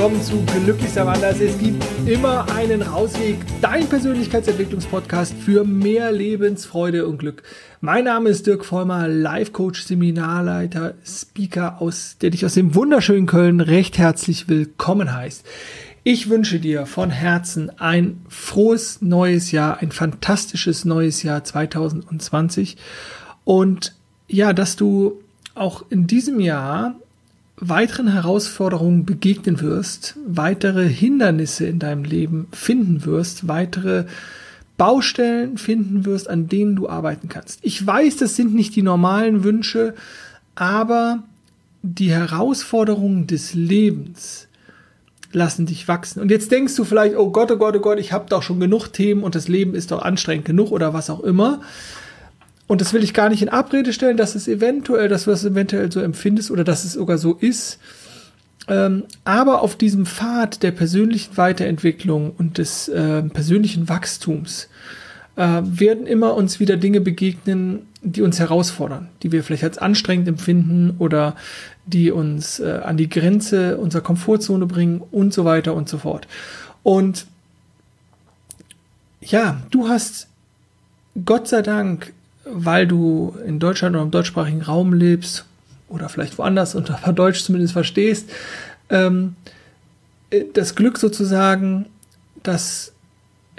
willkommen zu Glücklich sein. Es gibt immer einen Rausweg, dein Persönlichkeitsentwicklungspodcast für mehr Lebensfreude und Glück. Mein Name ist Dirk Vollmer, Life Coach, Seminarleiter, Speaker aus, der dich aus dem wunderschönen Köln recht herzlich willkommen heißt. Ich wünsche dir von Herzen ein frohes neues Jahr, ein fantastisches neues Jahr 2020 und ja, dass du auch in diesem Jahr weiteren Herausforderungen begegnen wirst, weitere Hindernisse in deinem Leben finden wirst, weitere Baustellen finden wirst, an denen du arbeiten kannst. Ich weiß, das sind nicht die normalen Wünsche, aber die Herausforderungen des Lebens lassen dich wachsen. Und jetzt denkst du vielleicht, oh Gott, oh Gott, oh Gott, ich habe doch schon genug Themen und das Leben ist doch anstrengend genug oder was auch immer. Und das will ich gar nicht in Abrede stellen, dass es eventuell, dass du das eventuell so empfindest oder dass es sogar so ist. Ähm, aber auf diesem Pfad der persönlichen Weiterentwicklung und des äh, persönlichen Wachstums äh, werden immer uns wieder Dinge begegnen, die uns herausfordern, die wir vielleicht als anstrengend empfinden oder die uns äh, an die Grenze unserer Komfortzone bringen und so weiter und so fort. Und ja, du hast Gott sei Dank weil du in Deutschland oder im deutschsprachigen Raum lebst oder vielleicht woanders und aber Deutsch zumindest verstehst, ähm, äh, das Glück sozusagen, dass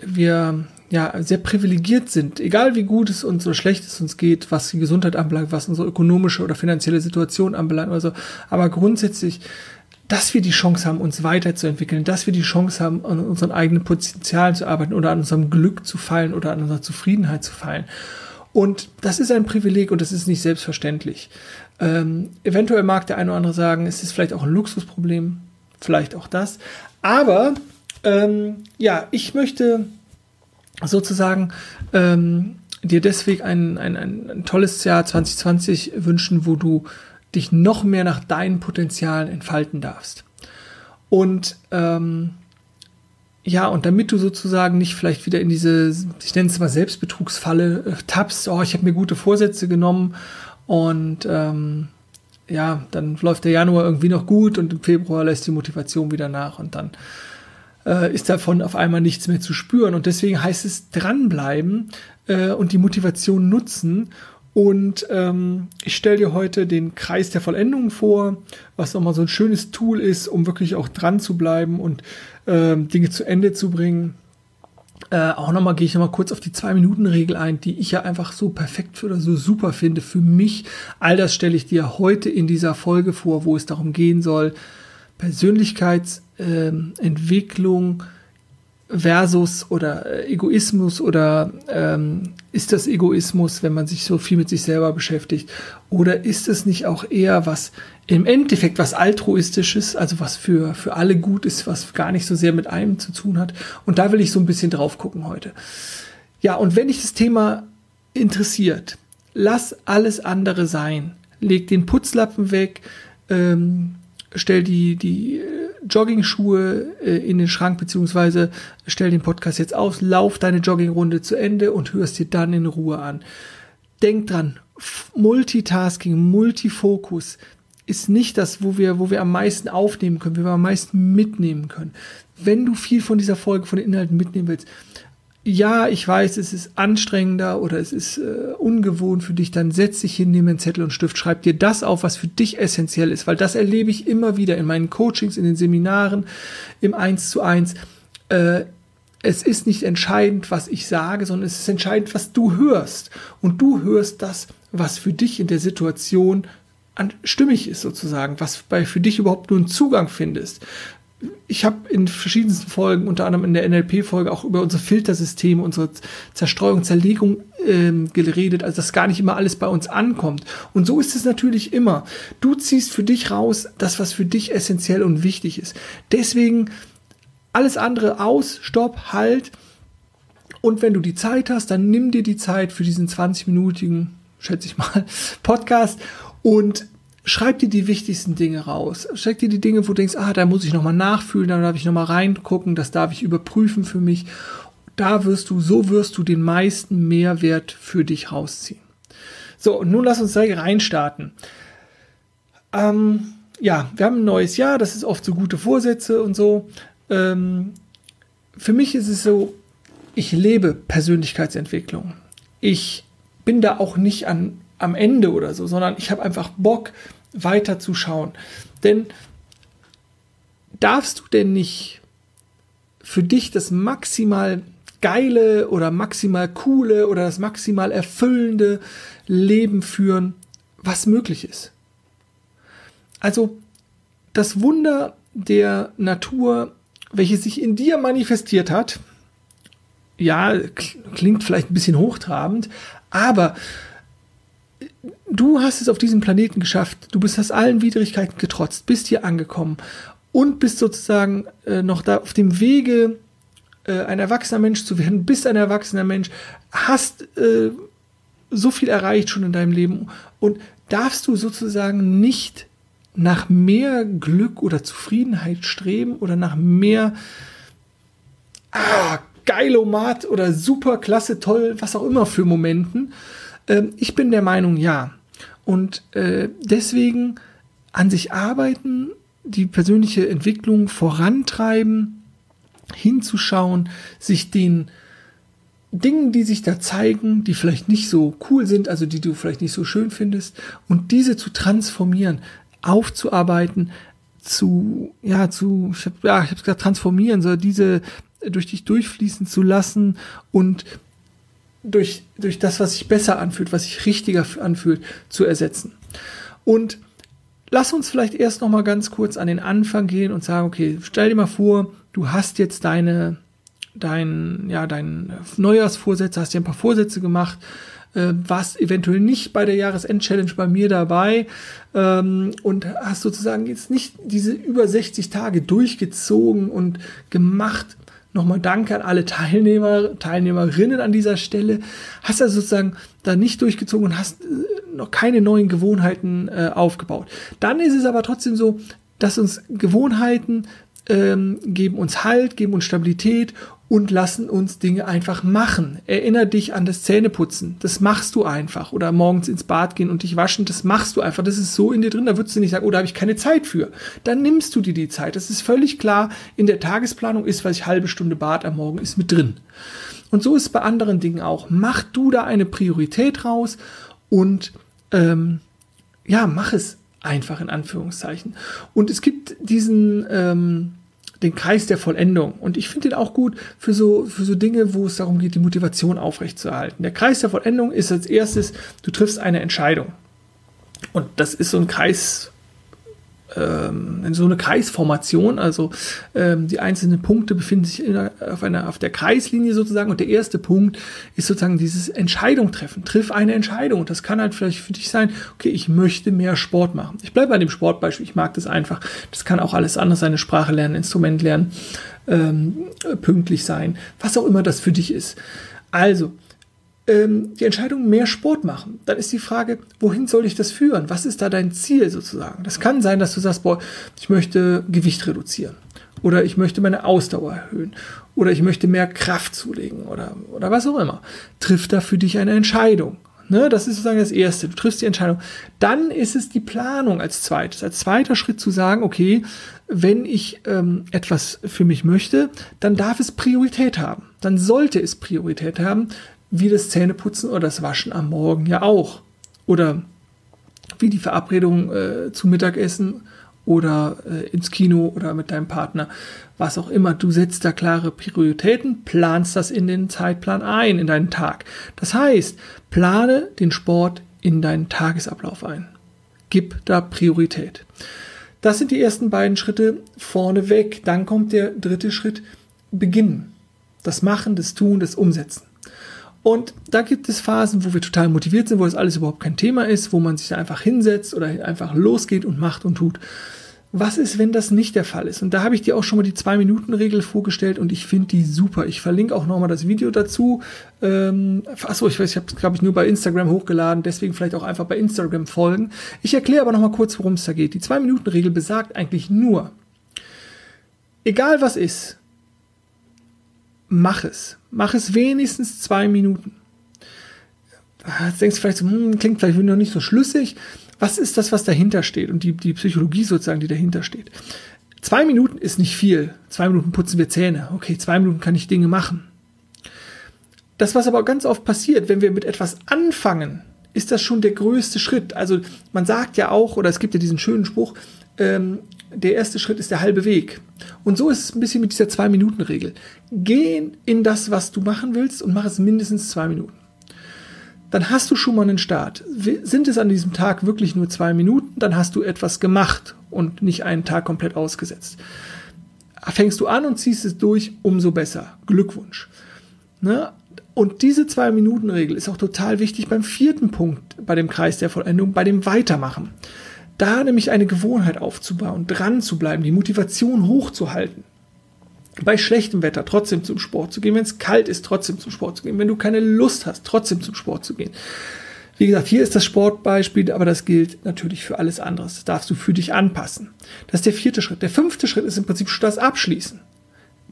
wir ja sehr privilegiert sind, egal wie gut es uns oder schlecht es uns geht, was die Gesundheit anbelangt, was unsere ökonomische oder finanzielle Situation anbelangt, also, aber grundsätzlich, dass wir die Chance haben, uns weiterzuentwickeln, dass wir die Chance haben, an unseren eigenen Potenzialen zu arbeiten oder an unserem Glück zu fallen oder an unserer Zufriedenheit zu fallen. Und das ist ein Privileg und das ist nicht selbstverständlich. Ähm, eventuell mag der eine oder andere sagen, es ist vielleicht auch ein Luxusproblem, vielleicht auch das. Aber ähm, ja, ich möchte sozusagen ähm, dir deswegen ein, ein, ein, tolles Jahr 2020 wünschen, wo du dich noch mehr nach deinen Potenzialen entfalten darfst. Und ähm, ja, und damit du sozusagen nicht vielleicht wieder in diese, ich nenne es mal Selbstbetrugsfalle äh, tappst, oh, ich habe mir gute Vorsätze genommen und ähm, ja, dann läuft der Januar irgendwie noch gut und im Februar lässt die Motivation wieder nach und dann äh, ist davon auf einmal nichts mehr zu spüren. Und deswegen heißt es dranbleiben äh, und die Motivation nutzen und ähm, ich stelle dir heute den Kreis der Vollendung vor, was nochmal so ein schönes Tool ist, um wirklich auch dran zu bleiben und ähm, Dinge zu Ende zu bringen. Äh, auch nochmal gehe ich nochmal kurz auf die Zwei-Minuten-Regel ein, die ich ja einfach so perfekt oder so super finde für mich. All das stelle ich dir heute in dieser Folge vor, wo es darum gehen soll, Persönlichkeitsentwicklung, äh, versus oder äh, Egoismus oder ähm, ist das Egoismus, wenn man sich so viel mit sich selber beschäftigt? Oder ist es nicht auch eher was im Endeffekt was altruistisches, also was für, für alle gut ist, was gar nicht so sehr mit einem zu tun hat? Und da will ich so ein bisschen drauf gucken heute. Ja, und wenn dich das Thema interessiert, lass alles andere sein. Leg den Putzlappen weg, ähm, stell die, die Jogging-Schuhe äh, in den Schrank, beziehungsweise stell den Podcast jetzt aus, lauf deine Joggingrunde zu Ende und hörst dir dann in Ruhe an. Denk dran, Multitasking, Multifokus ist nicht das, wo wir, wo wir am meisten aufnehmen können, wo wir am meisten mitnehmen können. Wenn du viel von dieser Folge, von den Inhalten mitnehmen willst, ja, ich weiß, es ist anstrengender oder es ist äh, ungewohnt für dich, dann setz dich hin, nimm einen Zettel und Stift, schreib dir das auf, was für dich essentiell ist, weil das erlebe ich immer wieder in meinen Coachings, in den Seminaren, im Eins zu eins. Äh, es ist nicht entscheidend, was ich sage, sondern es ist entscheidend, was du hörst. Und du hörst das, was für dich in der Situation stimmig ist sozusagen, was bei für dich überhaupt nur einen Zugang findest ich habe in verschiedensten Folgen, unter anderem in der NLP-Folge, auch über unsere Filtersysteme, unsere Zerstreuung, Zerlegung ähm, geredet, also dass gar nicht immer alles bei uns ankommt. Und so ist es natürlich immer. Du ziehst für dich raus das, was für dich essentiell und wichtig ist. Deswegen alles andere aus, stopp, halt. Und wenn du die Zeit hast, dann nimm dir die Zeit für diesen 20-minütigen, schätze ich mal, Podcast und schreib dir die wichtigsten Dinge raus. Schreib dir die Dinge, wo du denkst, ah, da muss ich nochmal nachfühlen, da darf ich nochmal reingucken, das darf ich überprüfen für mich. Da wirst du, so wirst du den meisten Mehrwert für dich rausziehen. So, und nun lass uns da reinstarten. Ähm, ja, wir haben ein neues Jahr, das ist oft so gute Vorsätze und so. Ähm, für mich ist es so, ich lebe Persönlichkeitsentwicklung. Ich bin da auch nicht an, am Ende oder so, sondern ich habe einfach Bock, weiter zu schauen. Denn darfst du denn nicht für dich das maximal geile oder maximal coole oder das maximal erfüllende Leben führen, was möglich ist? Also das Wunder der Natur, welches sich in dir manifestiert hat, ja, klingt vielleicht ein bisschen hochtrabend, aber du hast es auf diesem Planeten geschafft. Du bist aus allen Widrigkeiten getrotzt, bist hier angekommen und bist sozusagen äh, noch da auf dem Wege, äh, ein erwachsener Mensch zu werden, bist ein erwachsener Mensch, hast äh, so viel erreicht schon in deinem Leben und darfst du sozusagen nicht nach mehr Glück oder Zufriedenheit streben oder nach mehr ah, Geilomat oder super klasse, toll, was auch immer für Momenten. Ähm, ich bin der Meinung, ja. Und äh, deswegen an sich arbeiten, die persönliche Entwicklung vorantreiben, hinzuschauen, sich den Dingen, die sich da zeigen, die vielleicht nicht so cool sind, also die du vielleicht nicht so schön findest, und diese zu transformieren, aufzuarbeiten, zu, ja, zu, ich habe ja, ich hab gesagt, transformieren, so diese durch dich durchfließen zu lassen und durch, durch das, was sich besser anfühlt, was sich richtiger anfühlt, zu ersetzen. Und lass uns vielleicht erst noch mal ganz kurz an den Anfang gehen und sagen, okay, stell dir mal vor, du hast jetzt deine, dein, ja, dein Neujahrsvorsätze, hast dir ein paar Vorsätze gemacht, äh, warst eventuell nicht bei der Jahresend-Challenge bei mir dabei ähm, und hast sozusagen jetzt nicht diese über 60 Tage durchgezogen und gemacht. Nochmal danke an alle Teilnehmer, Teilnehmerinnen an dieser Stelle. Hast also sozusagen da nicht durchgezogen und hast äh, noch keine neuen Gewohnheiten äh, aufgebaut. Dann ist es aber trotzdem so, dass uns Gewohnheiten ähm, geben uns Halt, geben uns Stabilität und lassen uns Dinge einfach machen. Erinner dich an das Zähneputzen. Das machst du einfach. Oder morgens ins Bad gehen und dich waschen. Das machst du einfach. Das ist so in dir drin. Da würdest du nicht sagen, oh, da habe ich keine Zeit für. Dann nimmst du dir die Zeit. Das ist völlig klar. In der Tagesplanung ist, was ich halbe Stunde Bad am Morgen ist mit drin. Und so ist es bei anderen Dingen auch. Mach du da eine Priorität raus und ähm, ja, mach es einfach in Anführungszeichen. Und es gibt diesen ähm, den Kreis der Vollendung. Und ich finde den auch gut für so, für so Dinge, wo es darum geht, die Motivation aufrechtzuerhalten. Der Kreis der Vollendung ist als erstes, du triffst eine Entscheidung. Und das ist so ein Kreis, ähm, so eine Kreisformation, also ähm, die einzelnen Punkte befinden sich in, auf, einer, auf der Kreislinie sozusagen und der erste Punkt ist sozusagen dieses Entscheidung treffen. Triff eine Entscheidung und das kann halt vielleicht für dich sein, okay, ich möchte mehr Sport machen. Ich bleibe bei dem Sportbeispiel, ich mag das einfach. Das kann auch alles anders sein, eine Sprache lernen, Instrument lernen, ähm, pünktlich sein, was auch immer das für dich ist. Also, ähm, die Entscheidung, mehr Sport machen. Dann ist die Frage, wohin soll ich das führen? Was ist da dein Ziel sozusagen? Das kann sein, dass du sagst, boah, ich möchte Gewicht reduzieren. Oder ich möchte meine Ausdauer erhöhen. Oder ich möchte mehr Kraft zulegen. Oder, oder was auch immer. Triff da für dich eine Entscheidung. Ne, das ist sozusagen das Erste. Du triffst die Entscheidung. Dann ist es die Planung als zweites. Als zweiter Schritt zu sagen, okay, wenn ich ähm, etwas für mich möchte, dann darf es Priorität haben. Dann sollte es Priorität haben wie das Zähneputzen oder das Waschen am Morgen ja auch. Oder wie die Verabredung äh, zu Mittagessen oder äh, ins Kino oder mit deinem Partner, was auch immer. Du setzt da klare Prioritäten, planst das in den Zeitplan ein, in deinen Tag. Das heißt, plane den Sport in deinen Tagesablauf ein. Gib da Priorität. Das sind die ersten beiden Schritte vorneweg. Dann kommt der dritte Schritt, beginnen. Das Machen, das Tun, das Umsetzen. Und da gibt es Phasen, wo wir total motiviert sind, wo das alles überhaupt kein Thema ist, wo man sich einfach hinsetzt oder einfach losgeht und macht und tut. Was ist, wenn das nicht der Fall ist? Und da habe ich dir auch schon mal die Zwei-Minuten-Regel vorgestellt und ich finde die super. Ich verlinke auch nochmal das Video dazu. Ähm, achso, ich weiß, ich habe es, glaube ich, nur bei Instagram hochgeladen, deswegen vielleicht auch einfach bei Instagram folgen. Ich erkläre aber nochmal kurz, worum es da geht. Die Zwei-Minuten-Regel besagt eigentlich nur, egal was ist, mach es. Mach es wenigstens zwei Minuten. Jetzt denkst du vielleicht so, hm, klingt vielleicht noch nicht so schlüssig. was ist das, was dahinter steht und die, die Psychologie sozusagen, die dahinter steht. Zwei Minuten ist nicht viel. Zwei Minuten putzen wir Zähne. Okay, zwei Minuten kann ich Dinge machen. Das, was aber ganz oft passiert, wenn wir mit etwas anfangen, ist das schon der größte Schritt. Also man sagt ja auch, oder es gibt ja diesen schönen Spruch, ähm, der erste Schritt ist der halbe Weg. Und so ist es ein bisschen mit dieser Zwei-Minuten-Regel. Geh in das, was du machen willst und mach es mindestens zwei Minuten. Dann hast du schon mal einen Start. Sind es an diesem Tag wirklich nur zwei Minuten, dann hast du etwas gemacht und nicht einen Tag komplett ausgesetzt. Fängst du an und ziehst es durch, umso besser. Glückwunsch. Ne? Und diese Zwei-Minuten-Regel ist auch total wichtig beim vierten Punkt bei dem Kreis der Vollendung, bei dem Weitermachen. Da nämlich eine Gewohnheit aufzubauen, dran zu bleiben, die Motivation hochzuhalten. Bei schlechtem Wetter trotzdem zum Sport zu gehen, wenn es kalt ist, trotzdem zum Sport zu gehen, wenn du keine Lust hast, trotzdem zum Sport zu gehen. Wie gesagt, hier ist das Sportbeispiel, aber das gilt natürlich für alles andere. Das darfst du für dich anpassen. Das ist der vierte Schritt. Der fünfte Schritt ist im Prinzip schon das Abschließen.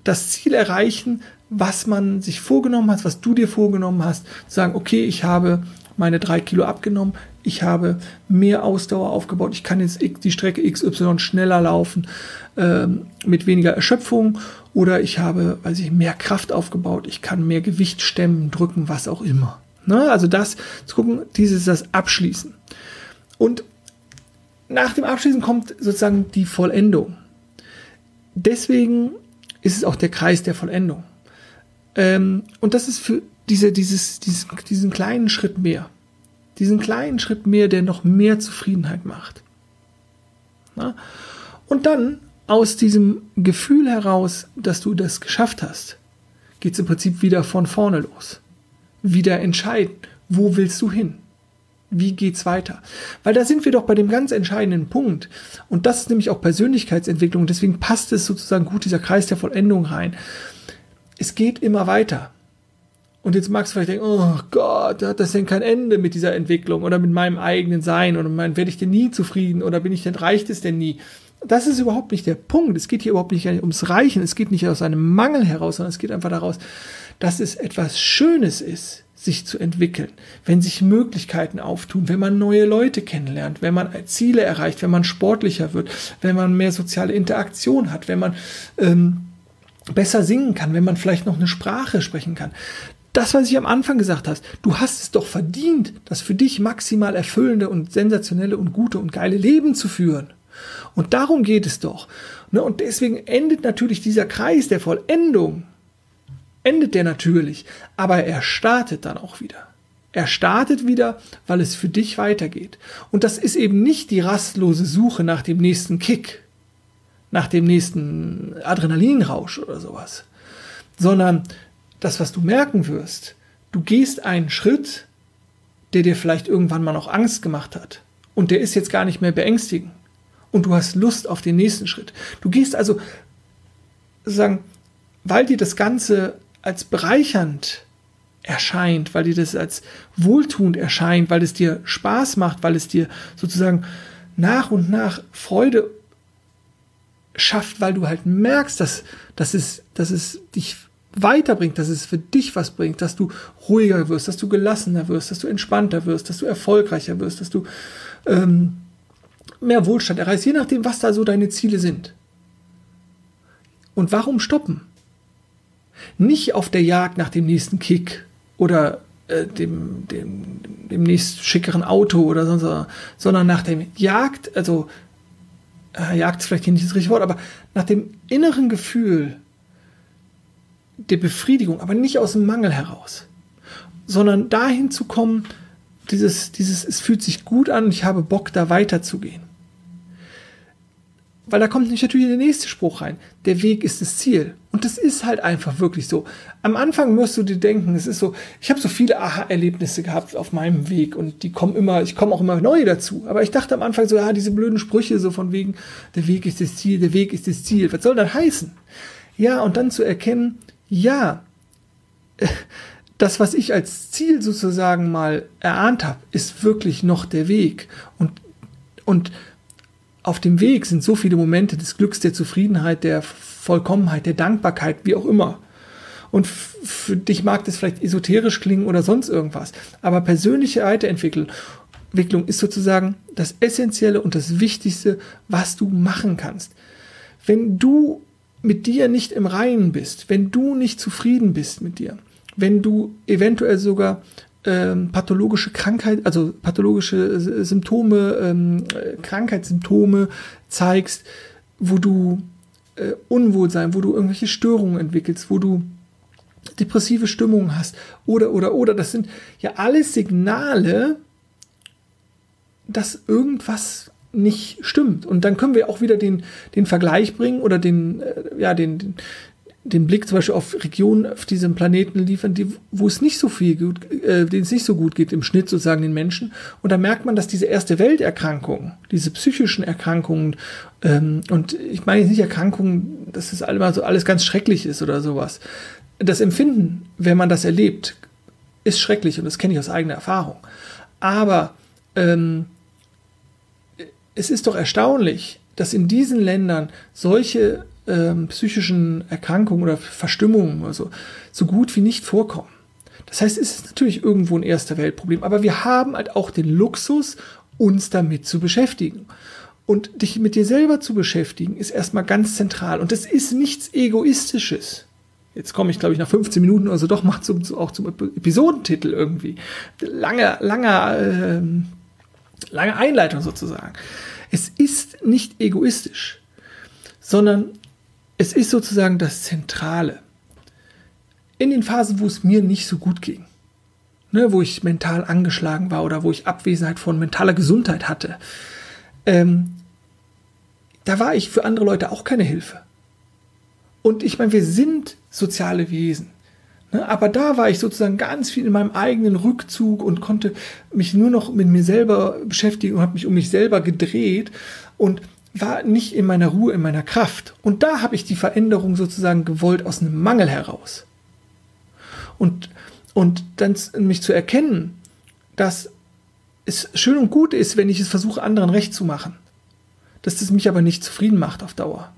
Das Ziel erreichen, was man sich vorgenommen hat, was du dir vorgenommen hast. Sagen, okay, ich habe meine drei Kilo abgenommen, ich habe mehr Ausdauer aufgebaut, ich kann jetzt die Strecke XY schneller laufen, ähm, mit weniger Erschöpfung oder ich habe, weiß ich, mehr Kraft aufgebaut, ich kann mehr Gewicht stemmen, drücken, was auch immer. Ne? Also das zu gucken, dieses das Abschließen. Und nach dem Abschließen kommt sozusagen die Vollendung. Deswegen ist es auch der Kreis der Vollendung. Ähm, und das ist für diese, dieses, dieses, diesen kleinen Schritt mehr. Diesen kleinen Schritt mehr, der noch mehr Zufriedenheit macht. Na? Und dann aus diesem Gefühl heraus, dass du das geschafft hast, geht es im Prinzip wieder von vorne los. Wieder entscheiden, wo willst du hin? Wie geht's weiter? Weil da sind wir doch bei dem ganz entscheidenden Punkt. Und das ist nämlich auch Persönlichkeitsentwicklung. Deswegen passt es sozusagen gut dieser Kreis der Vollendung rein es geht immer weiter. Und jetzt magst du vielleicht denken, oh Gott, hat das denn kein Ende mit dieser Entwicklung oder mit meinem eigenen Sein oder mein, werde ich denn nie zufrieden oder bin ich denn, reicht es denn nie? Das ist überhaupt nicht der Punkt. Es geht hier überhaupt nicht ums Reichen. Es geht nicht aus einem Mangel heraus, sondern es geht einfach daraus, dass es etwas Schönes ist, sich zu entwickeln, wenn sich Möglichkeiten auftun, wenn man neue Leute kennenlernt, wenn man Ziele erreicht, wenn man sportlicher wird, wenn man mehr soziale Interaktion hat, wenn man ähm, besser singen kann, wenn man vielleicht noch eine Sprache sprechen kann. Das, was ich am Anfang gesagt hast, du hast es doch verdient, das für dich maximal erfüllende und sensationelle und gute und geile Leben zu führen. Und darum geht es doch. Ne, und deswegen endet natürlich dieser Kreis der Vollendung, endet der natürlich, aber er startet dann auch wieder. Er startet wieder, weil es für dich weitergeht. Und das ist eben nicht die rastlose Suche nach dem nächsten Kick, nach dem nächsten Adrenalinrausch oder sowas, sondern das, was du merken wirst, du gehst einen Schritt, der dir vielleicht irgendwann mal noch Angst gemacht hat. Und der ist jetzt gar nicht mehr beängstigend. Und du hast Lust auf den nächsten Schritt. Du gehst also sagen, weil dir das Ganze als bereichernd erscheint, weil dir das als wohltuend erscheint, weil es dir Spaß macht, weil es dir sozusagen nach und nach Freude schafft, weil du halt merkst, dass, dass, es, dass es dich weiterbringt, dass es für dich was bringt, dass du ruhiger wirst, dass du gelassener wirst, dass du entspannter wirst, dass du erfolgreicher wirst, dass du ähm, mehr Wohlstand erreichst, je nachdem, was da so deine Ziele sind. Und warum stoppen? Nicht auf der Jagd nach dem nächsten Kick oder äh, dem, dem, dem nächst schickeren Auto oder sonst, sondern nach dem Jagd, also äh, Jagd vielleicht hier nicht das richtige Wort, aber nach dem inneren Gefühl der Befriedigung, aber nicht aus dem Mangel heraus, sondern dahin zu kommen, dieses, dieses, es fühlt sich gut an ich habe Bock, da weiterzugehen. Weil da kommt natürlich der nächste Spruch rein. Der Weg ist das Ziel. Und das ist halt einfach wirklich so. Am Anfang musst du dir denken, es ist so, ich habe so viele Aha-Erlebnisse gehabt auf meinem Weg und die kommen immer, ich komme auch immer neue dazu. Aber ich dachte am Anfang so, ja, diese blöden Sprüche so von wegen, der Weg ist das Ziel, der Weg ist das Ziel. Was soll das heißen? Ja, und dann zu erkennen, ja, das, was ich als Ziel sozusagen mal erahnt habe, ist wirklich noch der Weg. Und, und auf dem Weg sind so viele Momente des Glücks, der Zufriedenheit, der Vollkommenheit, der Dankbarkeit, wie auch immer. Und für dich mag das vielleicht esoterisch klingen oder sonst irgendwas. Aber persönliche Weiterentwicklung ist sozusagen das Essentielle und das Wichtigste, was du machen kannst. Wenn du mit dir nicht im Reinen bist, wenn du nicht zufrieden bist mit dir, wenn du eventuell sogar ähm, pathologische Krankheit, also pathologische Symptome, ähm, Krankheitssymptome zeigst, wo du äh, Unwohlsein, wo du irgendwelche Störungen entwickelst, wo du depressive Stimmungen hast oder oder oder das sind ja alles Signale, dass irgendwas nicht stimmt. Und dann können wir auch wieder den, den Vergleich bringen oder den, äh, ja, den, den, den Blick zum Beispiel auf Regionen auf diesem Planeten liefern, die, wo es nicht so viel gut, äh, denen es nicht so gut geht im Schnitt sozusagen den Menschen. Und da merkt man, dass diese erste Welterkrankungen, diese psychischen Erkrankungen, ähm, und ich meine jetzt nicht Erkrankungen, dass es alles, so alles ganz schrecklich ist oder sowas. Das Empfinden, wenn man das erlebt, ist schrecklich und das kenne ich aus eigener Erfahrung. Aber ähm, es ist doch erstaunlich, dass in diesen Ländern solche ähm, psychischen Erkrankungen oder Verstimmungen oder so, so gut wie nicht vorkommen. Das heißt, es ist natürlich irgendwo ein erster Weltproblem, aber wir haben halt auch den Luxus, uns damit zu beschäftigen. Und dich mit dir selber zu beschäftigen, ist erstmal ganz zentral. Und das ist nichts Egoistisches. Jetzt komme ich, glaube ich, nach 15 Minuten oder so doch mal zum, auch zum Episodentitel irgendwie. Lange, langer, äh, lange Einleitung sozusagen. Es ist nicht egoistisch, sondern es ist sozusagen das Zentrale. In den Phasen, wo es mir nicht so gut ging, ne, wo ich mental angeschlagen war oder wo ich Abwesenheit von mentaler Gesundheit hatte, ähm, da war ich für andere Leute auch keine Hilfe. Und ich meine, wir sind soziale Wesen. Ne, aber da war ich sozusagen ganz viel in meinem eigenen Rückzug und konnte mich nur noch mit mir selber beschäftigen und habe mich um mich selber gedreht und war nicht in meiner Ruhe, in meiner Kraft. Und da habe ich die Veränderung sozusagen gewollt aus einem Mangel heraus. Und, und dann mich zu erkennen, dass es schön und gut ist, wenn ich es versuche, anderen recht zu machen. Dass das mich aber nicht zufrieden macht auf Dauer.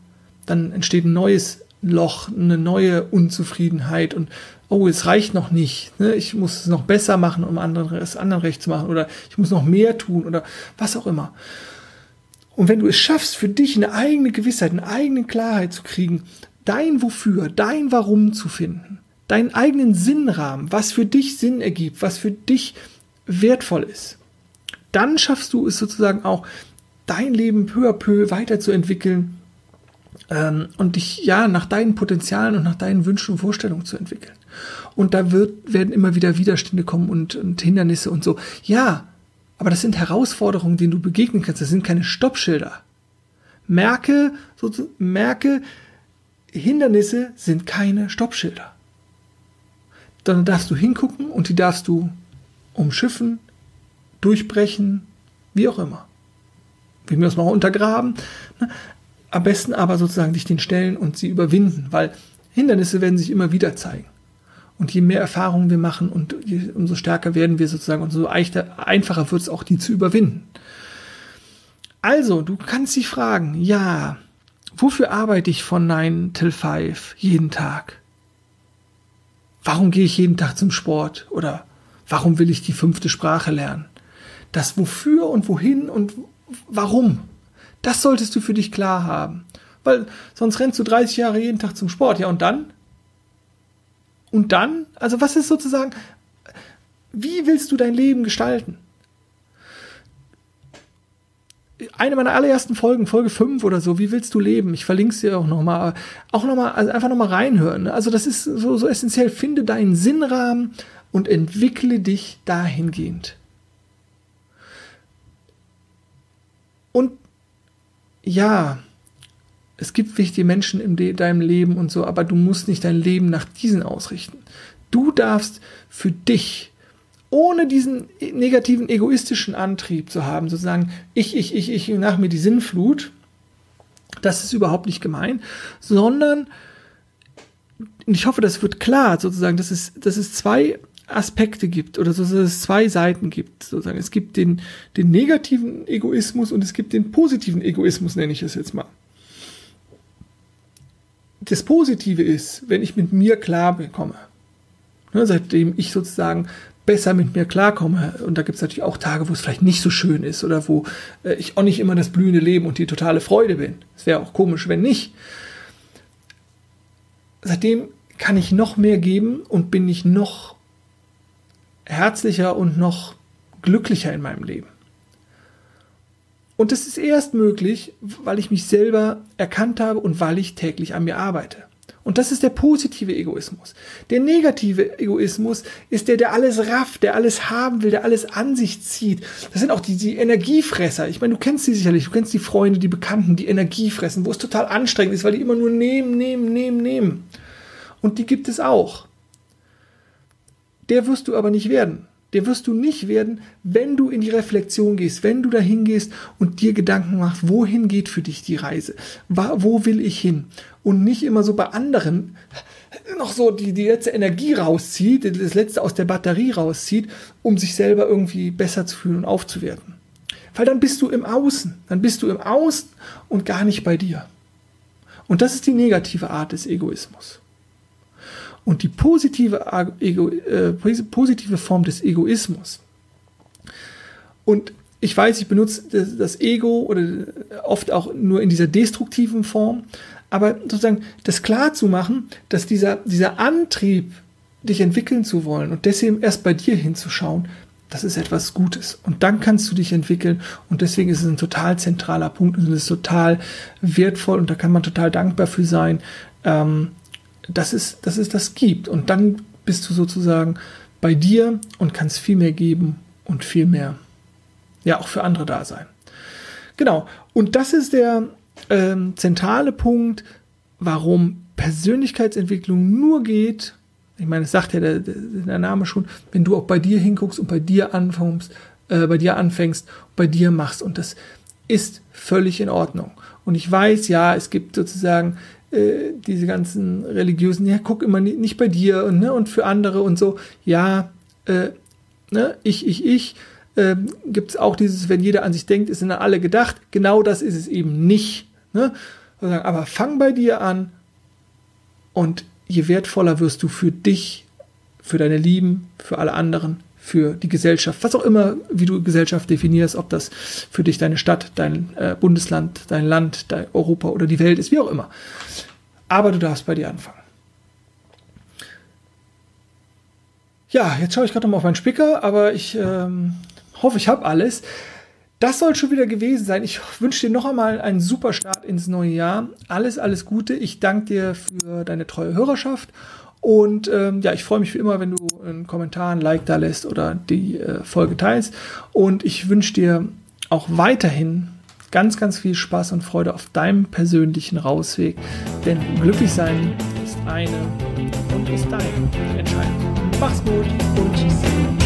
Dann entsteht ein neues Loch, eine neue Unzufriedenheit und oh, es reicht noch nicht. Ne? Ich muss es noch besser machen, um anderen, es anderen recht zu machen oder ich muss noch mehr tun oder was auch immer. Und wenn du es schaffst, für dich eine eigene Gewissheit, eine eigene Klarheit zu kriegen, dein Wofür, dein Warum zu finden, deinen eigenen Sinnrahmen, was für dich Sinn ergibt, was für dich wertvoll ist, dann schaffst du es sozusagen auch, dein Leben peu à peu weiterzuentwickeln ähm, und dich ja nach deinen Potenzialen und nach deinen Wünschen und Vorstellungen zu entwickeln. Und da wird, werden immer wieder Widerstände kommen und, und Hindernisse und so. Ja, aber das sind Herausforderungen, denen du begegnen kannst. Das sind keine Stoppschilder. Merke, so, merke, Hindernisse sind keine Stoppschilder. Dann darfst du hingucken und die darfst du umschiffen, durchbrechen, wie auch immer. Wie mir das mal untergraben. Ne? Am besten aber sozusagen dich den stellen und sie überwinden, weil Hindernisse werden sich immer wieder zeigen. Und je mehr Erfahrungen wir machen und je, umso stärker werden wir sozusagen und so einfacher wird es auch, die zu überwinden. Also, du kannst dich fragen, ja, wofür arbeite ich von 9 till 5 jeden Tag? Warum gehe ich jeden Tag zum Sport? Oder warum will ich die fünfte Sprache lernen? Das wofür und wohin und warum, das solltest du für dich klar haben. Weil sonst rennst du 30 Jahre jeden Tag zum Sport. Ja, und dann? Und dann, also was ist sozusagen, wie willst du dein Leben gestalten? Eine meiner allerersten Folgen, Folge 5 oder so, wie willst du leben? Ich verlinke es dir auch nochmal, auch nochmal, also einfach nochmal reinhören. Also das ist so, so essentiell. Finde deinen Sinnrahmen und entwickle dich dahingehend. Und ja, es gibt wichtige Menschen in deinem Leben und so, aber du musst nicht dein Leben nach diesen ausrichten. Du darfst für dich, ohne diesen negativen, egoistischen Antrieb zu haben, sozusagen, ich, ich, ich, ich, nach mir die Sinnflut, das ist überhaupt nicht gemein, sondern ich hoffe, das wird klar, sozusagen, dass es, dass es zwei Aspekte gibt oder dass es zwei Seiten gibt. Sozusagen. Es gibt den, den negativen Egoismus und es gibt den positiven Egoismus, nenne ich es jetzt mal das Positive ist, wenn ich mit mir klar bekomme, ne, seitdem ich sozusagen besser mit mir klarkomme. Und da gibt es natürlich auch Tage, wo es vielleicht nicht so schön ist oder wo äh, ich auch nicht immer das blühende Leben und die totale Freude bin. Es wäre auch komisch, wenn nicht. Seitdem kann ich noch mehr geben und bin ich noch herzlicher und noch glücklicher in meinem Leben. Und das ist erst möglich, weil ich mich selber erkannt habe und weil ich täglich an mir arbeite. Und das ist der positive Egoismus. Der negative Egoismus ist der, der alles rafft, der alles haben will, der alles an sich zieht. Das sind auch die, die Energiefresser. Ich meine, du kennst die sicherlich, du kennst die Freunde, die Bekannten, die Energie fressen, wo es total anstrengend ist, weil die immer nur nehmen, nehmen, nehmen, nehmen. Und die gibt es auch. Der wirst du aber nicht werden der wirst du nicht werden, wenn du in die Reflexion gehst, wenn du dahin gehst und dir Gedanken machst, wohin geht für dich die Reise? Wo will ich hin? Und nicht immer so bei anderen noch so die, die letzte Energie rauszieht, das letzte aus der Batterie rauszieht, um sich selber irgendwie besser zu fühlen und aufzuwerten. Weil dann bist du im Außen, dann bist du im Außen und gar nicht bei dir. Und das ist die negative Art des Egoismus. Und die positive, Ego, äh, positive Form des Egoismus. Und ich weiß, ich benutze das, Ego oder oft auch nur in dieser destruktiven Form, aber sozusagen das klar zu machen, dass dieser, dieser Antrieb, dich entwickeln zu wollen und deswegen erst bei dir hinzuschauen, das ist etwas Gutes. Und dann kannst du dich entwickeln. Und deswegen ist es ein total zentraler Punkt und es ist total wertvoll und da kann man total dankbar für sein, ähm, dass es, dass es das gibt. Und dann bist du sozusagen bei dir und kannst viel mehr geben und viel mehr, ja, auch für andere da sein. Genau. Und das ist der ähm, zentrale Punkt, warum Persönlichkeitsentwicklung nur geht. Ich meine, es sagt ja der, der Name schon, wenn du auch bei dir hinguckst und bei dir anfängst, äh, bei dir anfängst, bei dir machst. Und das ist völlig in Ordnung. Und ich weiß, ja, es gibt sozusagen äh, diese ganzen religiösen, ja, guck immer nicht, nicht bei dir und, ne, und für andere und so, ja, äh, ne, ich, ich, ich, äh, gibt es auch dieses, wenn jeder an sich denkt, ist in alle gedacht. Genau das ist es eben nicht. Ne? Aber fang bei dir an und je wertvoller wirst du für dich, für deine Lieben, für alle anderen, für die Gesellschaft, was auch immer, wie du Gesellschaft definierst, ob das für dich deine Stadt, dein äh, Bundesland, dein Land, dein Europa oder die Welt ist, wie auch immer. Aber du darfst bei dir anfangen. Ja, jetzt schaue ich gerade mal auf meinen Spicker, aber ich ähm, hoffe, ich habe alles. Das soll schon wieder gewesen sein. Ich wünsche dir noch einmal einen super Start ins neue Jahr. Alles, alles Gute. Ich danke dir für deine treue Hörerschaft und ähm, ja, ich freue mich wie immer, wenn du einen Kommentar, ein Like da lässt oder die äh, Folge teilst. Und ich wünsche dir auch weiterhin ganz, ganz viel Spaß und Freude auf deinem persönlichen Rausweg. Denn glücklich sein ist eine und ist deine Entscheidung. Mach's gut und tschüss.